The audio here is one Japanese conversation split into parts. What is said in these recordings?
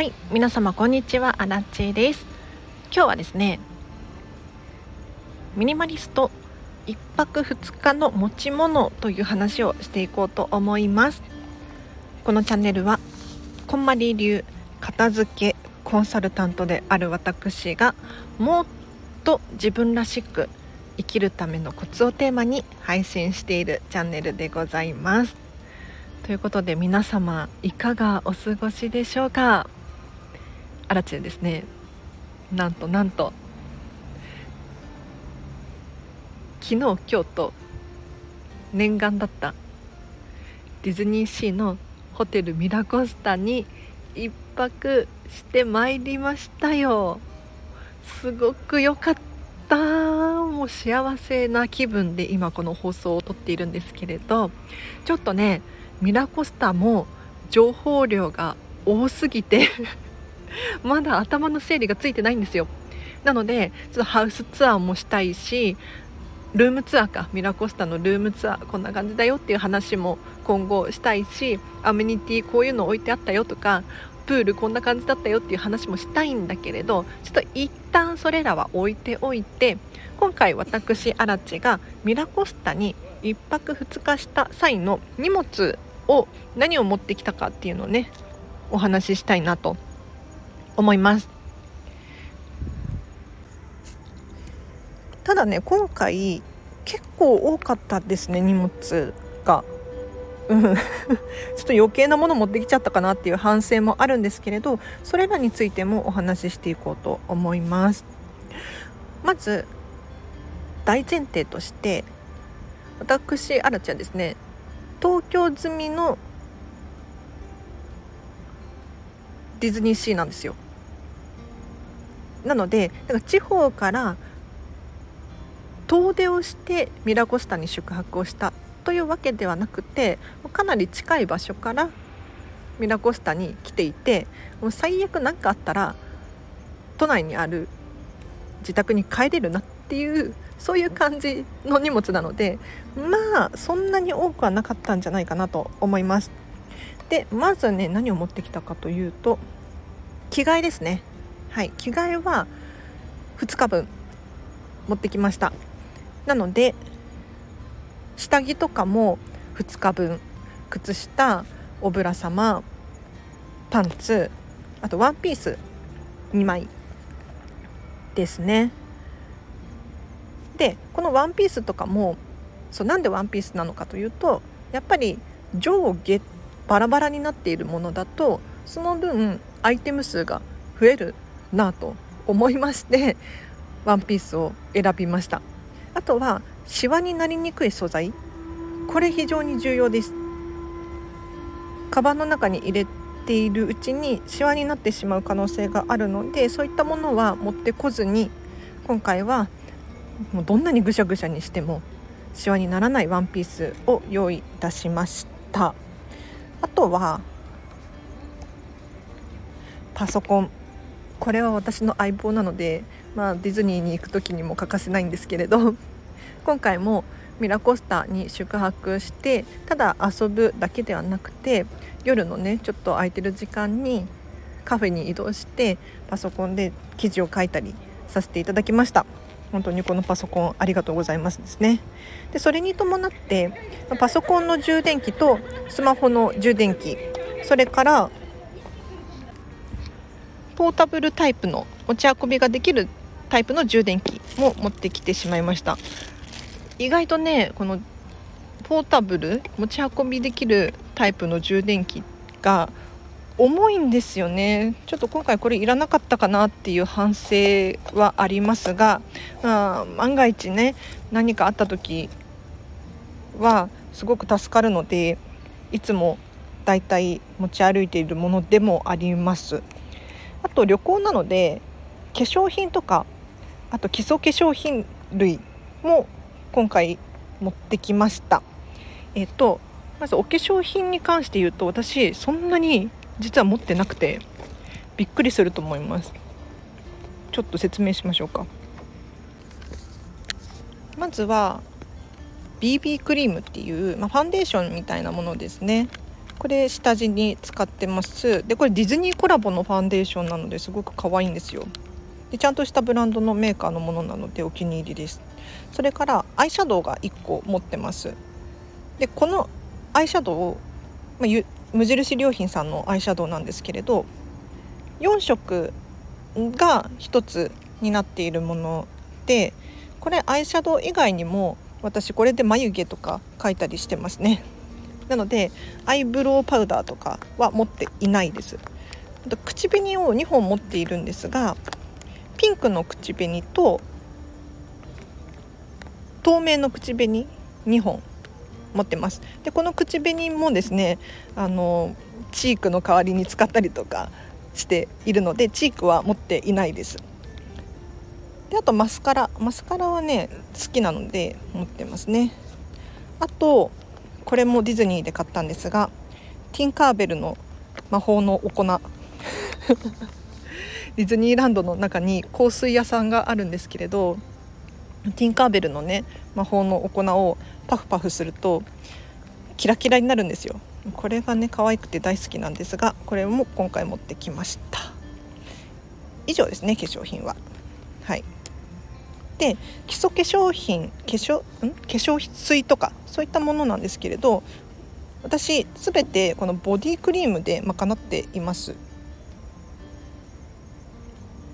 はい皆様こんにちは。アラッチです。今日はですねミニマリスト1泊2日の持ち物という話をしていこうと思います。このチャンネルはこんまり流片付けコンサルタントである私がもっと自分らしく生きるためのコツをテーマに配信しているチャンネルでございます。ということで皆様いかがお過ごしでしょうか？アラチェですねなんとなんと昨日今日と念願だったディズニーシーのホテルミラコスタに一泊してまいりましたよ。すごく良かった。もう幸せな気分で今この放送を撮っているんですけれどちょっとねミラコスタも情報量が多すぎて まだ頭の整理がついてないんですよ。なのでちょっとハウスツアーもしたいしルームツアーか。ミラコスタのルームツアーこんな感じだよっていう話も今後したいしアメニティこういうの置いてあったよとかプールこんな感じだったよっていう話もしたいんだけれどちょっと一旦それらは置いておいて今回私アラチがミラコスタに1泊2日した際の荷物を何を持ってきたかっていうのをねお話ししたいなと思います。ただね今回結構多かったですね荷物が。うん、ちょっと余計なもの持ってきちゃったかなっていう反省もあるんですけれどそれらについてもお話ししていこうと思います。まず大前提として私アラちゃんですね。東京済みのディズニーシーなんですよなのでだか地方から遠出をしてミラコスタに宿泊をしたというわけではなくてかなり近い場所からミラコスタに来ていてもう最悪何かあったら都内にある自宅に帰れるなっていうそういう感じの荷物なのでまあそんなに多くはなかったんじゃないかなと思います。でまずね何を持ってきたかというと着替えですね。はい着替えは2日分持ってきました。なので下着とかも2日分靴下おぶら様パンツあとワンピース2枚ですね。でこのワンピースとかもそうなんでワンピースなのかというとやっぱり上下バラバラになっているものだとその分アイテム数が増えるなと思いましてワンピースを選びました。あとはシワになりにくい素材。これ非常に重要です。カバンの中に入れているうちにシワになってしまう可能性があるのでそういったものは持ってこずに今回はもうどんなにぐしゃぐしゃにしてもシワにならないワンピースを用意いたしました。あとはパソコン。これは私の相棒なので、まあ、ディズニーに行く時にも欠かせないんですけれど 今回もミラコスタに宿泊してただ遊ぶだけではなくて夜のねちょっと空いてる時間にカフェに移動してパソコンで記事を書いたりさせていただきました。本当にこのパソコンありがとうございますですね。でそれに伴ってパソコンの充電器とスマホの充電器それからポータブルタイプの持ち運びができるタイプの充電器も持ってきてしまいました。意外とねこのポータブル持ち運びできるタイプの充電器が重いんですよねちょっと今回これいらなかったかなっていう反省はありますが、まあ、万が一ね何かあった時はすごく助かるのでいつもだいたい持ち歩いているものでもあります。あと旅行なので化粧品とかあと基礎化粧品類も今回持ってきましたえっとまずお化粧品に関して言うと私そんなに実は持ってなくてびっくりすると思います。ちょっと説明しましょうか。まずは BB クリームっていう、まあ、ファンデーションみたいなものですね。これ下地に使ってます。でこれディズニーコラボのファンデーションなのですごく可愛いんですよ。でちゃんとしたブランドのメーカーのものなのでお気に入りです。それからアイシャドウが1個持ってます。でこのアイシャドウを、まあ、無印良品さんのアイシャドウなんですけれど4色が1つになっているものでこれアイシャドウ以外にも私これで眉毛とか描いたりしてますね。なのでアイブロウパウダーとかは持っていないです。あと口紅を2本持っているんですがピンクの口紅と透明の口紅2本持ってます。でこの口紅もですねあのチークの代わりに使ったりとかしているのでチークは持っていないです。であとマスカラ。マスカラはね好きなので持ってますね。あとこれもディズニーで買ったんですがティンカーベルの魔法のお粉。ディズニーランドの中に香水屋さんがあるんですけれどティンカーベルのね魔法のお粉をパフパフするとキラキラになるんですよ。これがね可愛くて大好きなんですがこれも今回持ってきました。以上ですね化粧品は。はい。で基礎化粧品化粧ん？化粧水とかそういったものなんですけれど私すべてこのボディクリームで賄っています。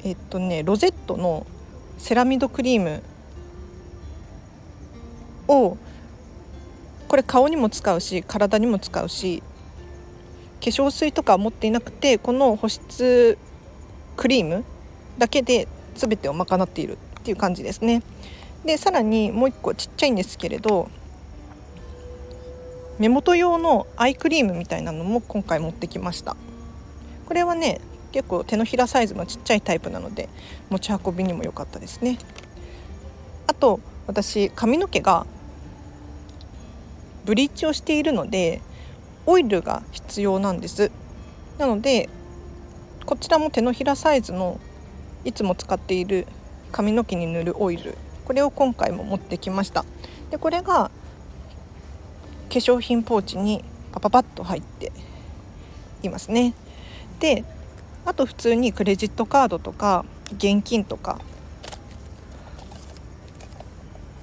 えっとねロゼットのセラミドクリームをこれ顔にも使うし体にも使うし化粧水とか持っていなくてこの保湿クリームだけで全てを賄っているっていう感じですね。でさらにもう一個ちっちゃいんですけれど目元用のアイクリームみたいなのも今回持ってきました。これはね結構手のひらサイズのちっちゃいタイプなので持ち運びにも良かったですね。あと私髪の毛がブリーチをしているのでオイルが必要なんです。なのでこちらも手のひらサイズのいつも使っている髪の毛に塗るオイルこれを今回も持ってきました。でこれが化粧品ポーチにパパパッと入っていますね。であと普通にクレジットカードとか現金とか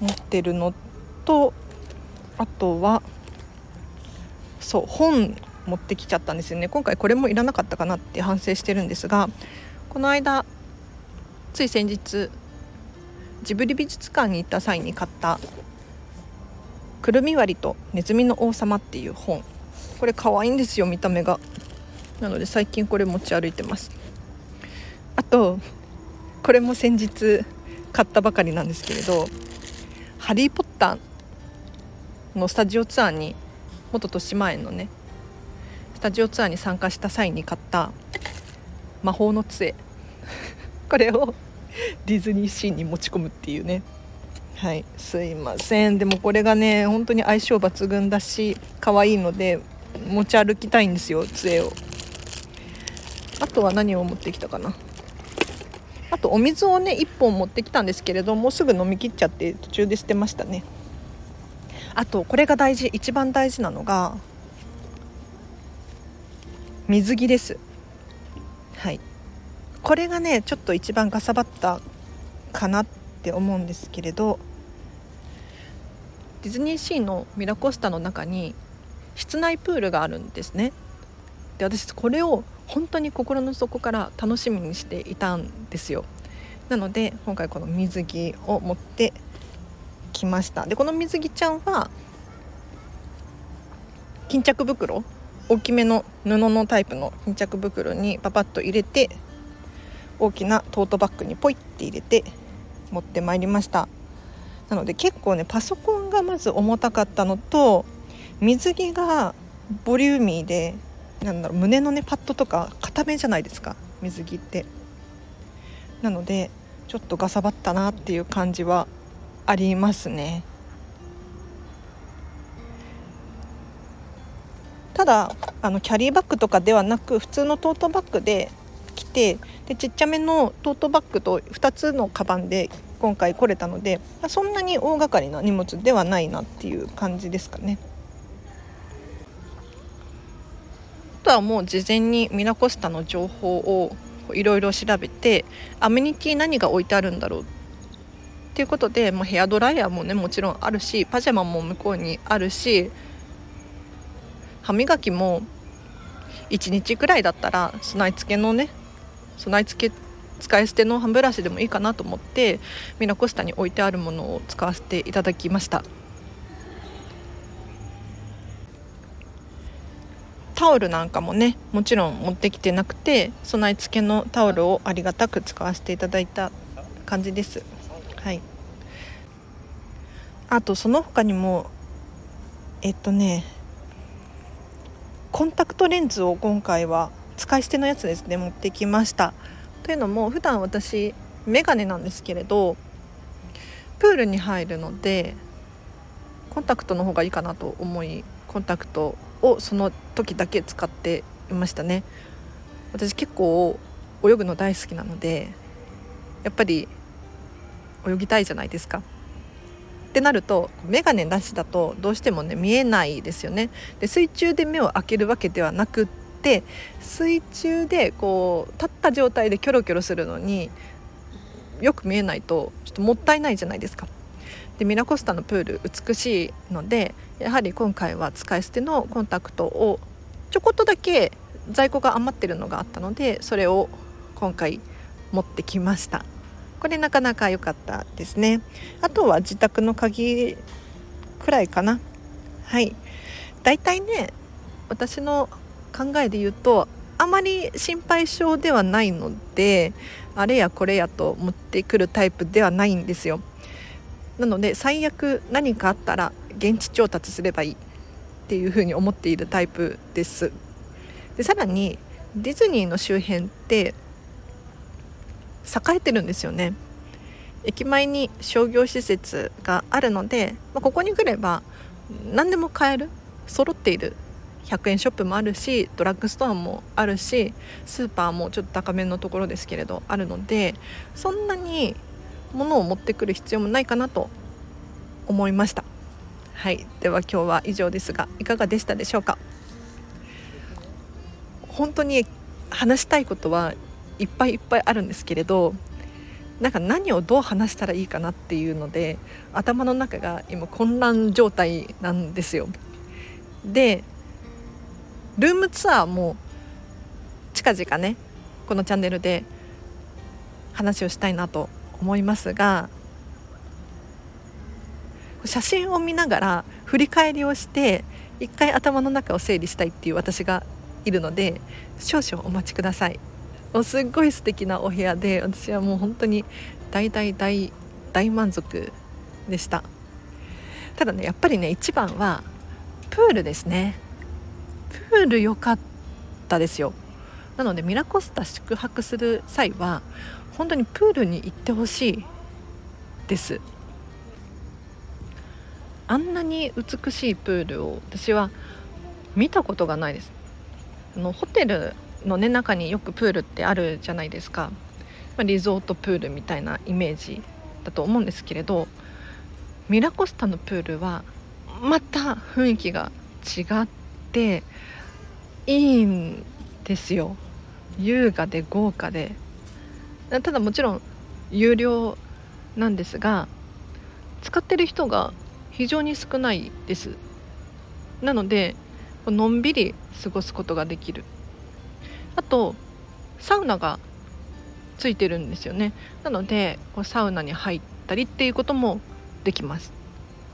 持ってるのとあとはそう本持ってきちゃったんですよね。今回これもいらなかったかなって反省してるんですがこの間つい先日ジブリ美術館に行った際に買った「くるみ割りとネズミの王様」っていう本。これ可愛いんですよ見た目が。なので最近これ持ち歩いてます。あとこれも先日買ったばかりなんですけれど「ハリー・ポッター」のスタジオツアーに元豊島園のねスタジオツアーに参加した際に買った魔法の杖。これをディズニーシーに持ち込むっていうね。はい。すいません。でもこれがね本当に相性抜群だし可愛いので持ち歩きたいんですよ杖を。あとは何を持ってきたかな。あとお水をね1本持ってきたんですけれどもうすぐ飲み切っちゃって途中で捨てましたね。あとこれが大事一番大事なのが水着です。はい。これがねちょっと一番かさばったかなって思うんですけれどディズニーシーのミラコスタの中に室内プールがあるんですね。で私これを本当に心の底から楽しみにしていたんですよ。なので今回この水着を持ってきました。でこの水着ちゃんは巾着袋大きめの布のタイプの巾着袋にパパッと入れて大きなトートバッグにポイって入れて持ってまいりました。なので結構ねパソコンがまず重たかったのと水着がボリューミーでなんだろう胸のねパッドとか硬めじゃないですか水着って。なのでちょっとガサバったなっていう感じはありますねただあのキャリーバッグとかではなく普通のトートバッグで来てでちっちゃめのトートバッグと2つのカバンで今回来れたのでそんなに大掛かりな荷物ではないなっていう感じですかね。とはもう事前にミラコスタの情報をいろいろ調べてアメニティ何が置いてあるんだろうっっていうことで、まあ、ヘアドライヤーもねもちろんあるしパジャマも向こうにあるし歯磨きも1日くらいだったら備え付けのね備え付け使い捨ての歯ブラシでもいいかなと思ってミラコスタに置いてあるものを使わせていただきました。タオルなんかもねもちろん持ってきてなくて備え付けのタオルをありがたく使わせていただいた感じです。はい。あとその他にもえっとねコンタクトレンズを今回は使い捨てのやつですね持ってきました。というのも普段私メガネなんですけれどプールに入るのでコンタクトの方がいいかなと思いコンタクトをその時だけ使っていましたね。私結構泳ぐの大好きなのでやっぱり泳ぎたいじゃないですかってなると眼鏡なしだとどうしてもね見えないですよね。で水中で目を開けるわけではなくって水中でこう立った状態でキョロキョロするのによく見えないとちょっともったいないじゃないですか。でミラコスタのプール美しいのでやはり今回は使い捨てのコンタクトをちょこっとだけ在庫が余ってるのがあったのでそれを今回持ってきました。これなかなか良かったですね。あとは自宅の鍵くらいかな。はい。だいたいね私の考えで言うとあまり心配性ではないのであれやこれやと持ってくるタイプではないんですよ。なので最悪何かあったら現地調達すればいい。っていうふうに思っているタイプです。でさらにディズニーの周辺って栄えてるんですよね。駅前に商業施設があるので、まあ、ここに来れば何でも買える揃っている100円ショップもあるしドラッグストアもあるしスーパーもちょっと高めのところですけれどあるのでそんなに物を持ってくる必要もないかなと思いました。はい。では今日は以上ですがいかがでしたでしょうか？本当に話したいことはいっぱいいっぱいあるんですけれどなんか何をどう話したらいいかなっていうので頭の中が今混乱状態なんですよ。でルームツアーも近々ねこのチャンネルで話をしたいなと思いますが写真を見ながら振り返りをして一回頭の中を整理したいっていう私がいるので少々お待ちください。もうすっごい素敵なお部屋で私はもう本当に大大大大満足でした。ただねやっぱりね一番はプールですね。プール良かったですよ。なのでミラコスタ宿泊する際は本当にプールに行ってほしいです。あんなに美しいプールを私は見たことがないです。あのホテルの、ね、中によくプールってあるじゃないですか、まあ、リゾートプールみたいなイメージだと思うんですけれどミラコスタのプールはまた雰囲気が違っていいんですよ。優雅で豪華で。ただもちろん有料なんですが使ってる人が非常に少ないです。なのでのんびり過ごすことができる。あとサウナがついてるんですよね。なのでこうサウナに入ったりっていうこともできます。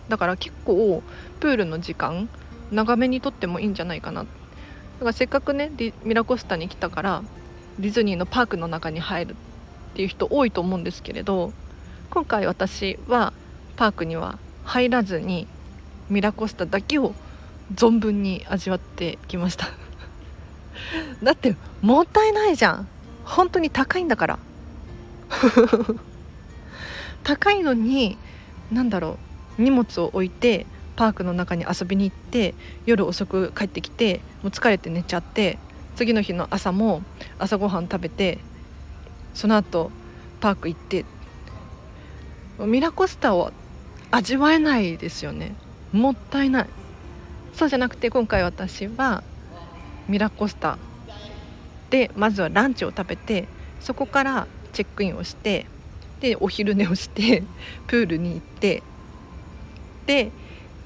だから結構プールの時間長めにとってもいいんじゃないかな。だからせっかくねミラコスタに来たからディズニーのパークの中に入るっていう人多いと思うんですけれど今回私はパークには入らずにミラコスタだけを存分に味わってきました。だってもったいないじゃん。本当に高いんだから。高いのに何だろう。荷物を置いてパークの中に遊びに行って夜遅く帰ってきてもう疲れて寝ちゃって次の日の朝も朝ごはん食べてその後パーク行って。ミラコスタを味わえないですよね。もったいない。そうじゃなくて今回私はミラコスタでまずはランチを食べてそこからチェックインをしてでお昼寝をしてプールに行ってで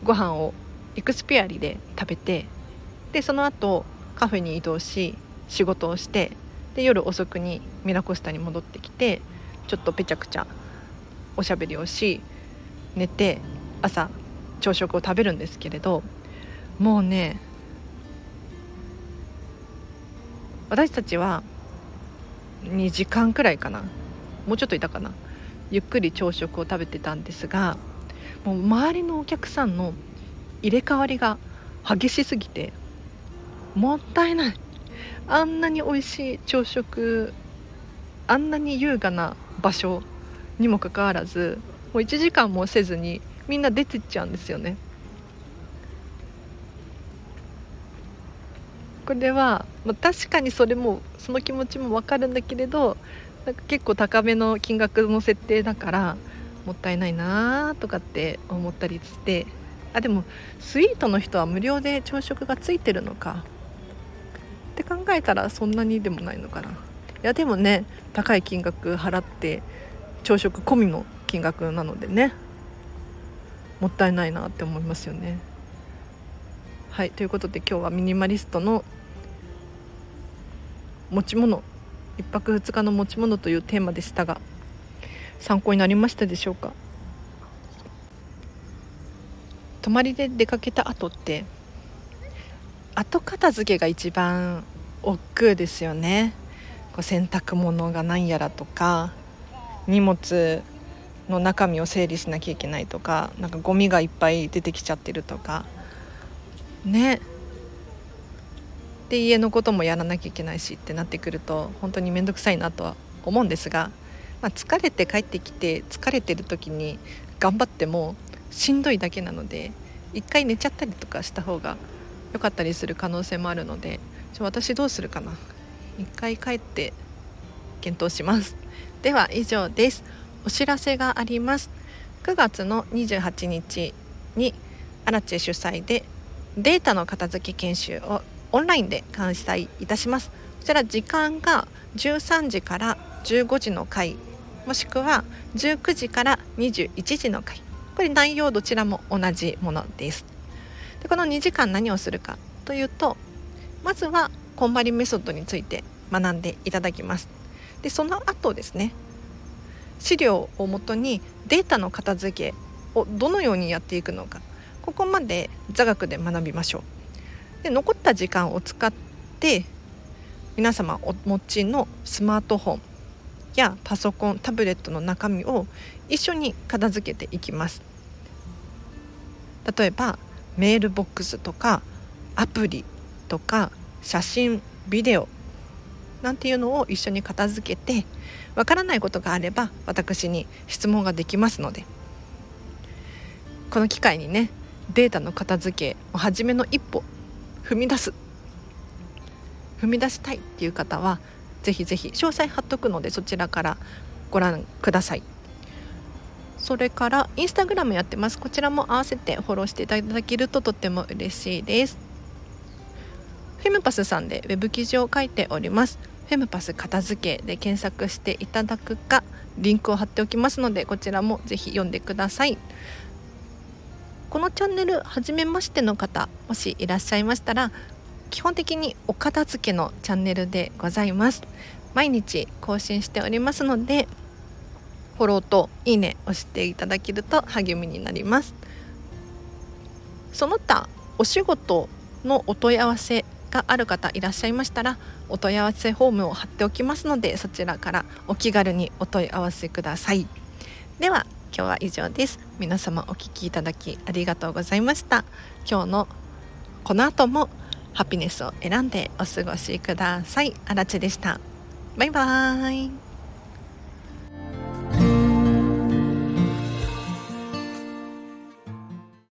ご飯をエクスピアリで食べてでその後カフェに移動し仕事をしてで夜遅くにミラコスタに戻ってきてちょっとぺちゃくちゃおしゃべりをし寝て朝朝食を食べるんですけれどもうね私たちは2時間くらいかな。もうちょっといたかな。ゆっくり朝食を食べてたんですがもう周りのお客さんの入れ替わりが激しすぎてもったいない。あんなに美味しい朝食あんなに優雅な場所にもかかわらずもう1時間もせずにみんな出てっちゃうんですよね。これは、まあ、確かにそれもその気持ちも分かるんだけれどなんか結構高めの金額の設定だからもったいないなとかって思ったりしてあでもスイートの人は無料で朝食がついてるのかって考えたらそんなにでもないのかないやでもね高い金額払って朝食込みの金額なのでねもったいないなって思いますよね。はいということで今日はミニマリストの持ち物1泊2日の持ち物というテーマでしたが参考になりましたでしょうか？泊まりで出かけた後って後片付けが一番億劫ですよね。こう洗濯物が何やらとか荷物の中身を整理しなきゃいけないとかなんかゴミがいっぱい出てきちゃってるとかね。で家のこともやらなきゃいけないしってなってくると本当に面倒くさいなとは思うんですが、まあ、疲れて帰ってきて疲れてる時に頑張ってもしんどいだけなので一回寝ちゃったりとかした方が良かったりする可能性もあるので私どうするかな。一回帰って検討します。では以上です。お知らせがあります。9月の28日にアラチェ主催でデータの片付け研修をオンラインで開催いたします。こちら時間が13時から15時の回もしくは19時から21時の回これ内容どちらも同じものです。でこの2時間何をするかというとまずはこんまりメソッドについて学んでいただきます。でその後ですね資料をもとにデータの片付けをどのようにやっていくのか。ここまで座学で学びましょう。で残った時間を使って皆様お持ちのスマートフォンやパソコンタブレットの中身を一緒に片付けていきます。例えばメールボックスとかアプリとか写真ビデオなんていうのを一緒に片付けてわからないことがあれば私に質問ができますので。この機会にねデータの片付けを初めの一歩踏み出す。踏み出したいっていう方はぜひぜひ詳細貼っとくのでそちらからご覧ください。それからインスタグラムやってます。こちらも合わせてフォローしていただけるととっても嬉しいです。フェムパスさんでウェブ記事を書いております。フェムパス片付けで検索していただくかリンクを貼っておきますのでこちらもぜひ読んでください。このチャンネル初めましての方もしいらっしゃいましたら基本的にお片付けのチャンネルでございます。毎日更新しておりますのでフォローといいね押していただけると励みになります。その他お仕事のお問い合わせがある方いらっしゃいましたらお問い合わせフォームを貼っておきますのでそちらからお気軽にお問い合わせください。では今日は以上です。皆様お聴きいただきありがとうございました。今日のこの後もハピネスを選んでお過ごしください。あらちでした。バイバーイ。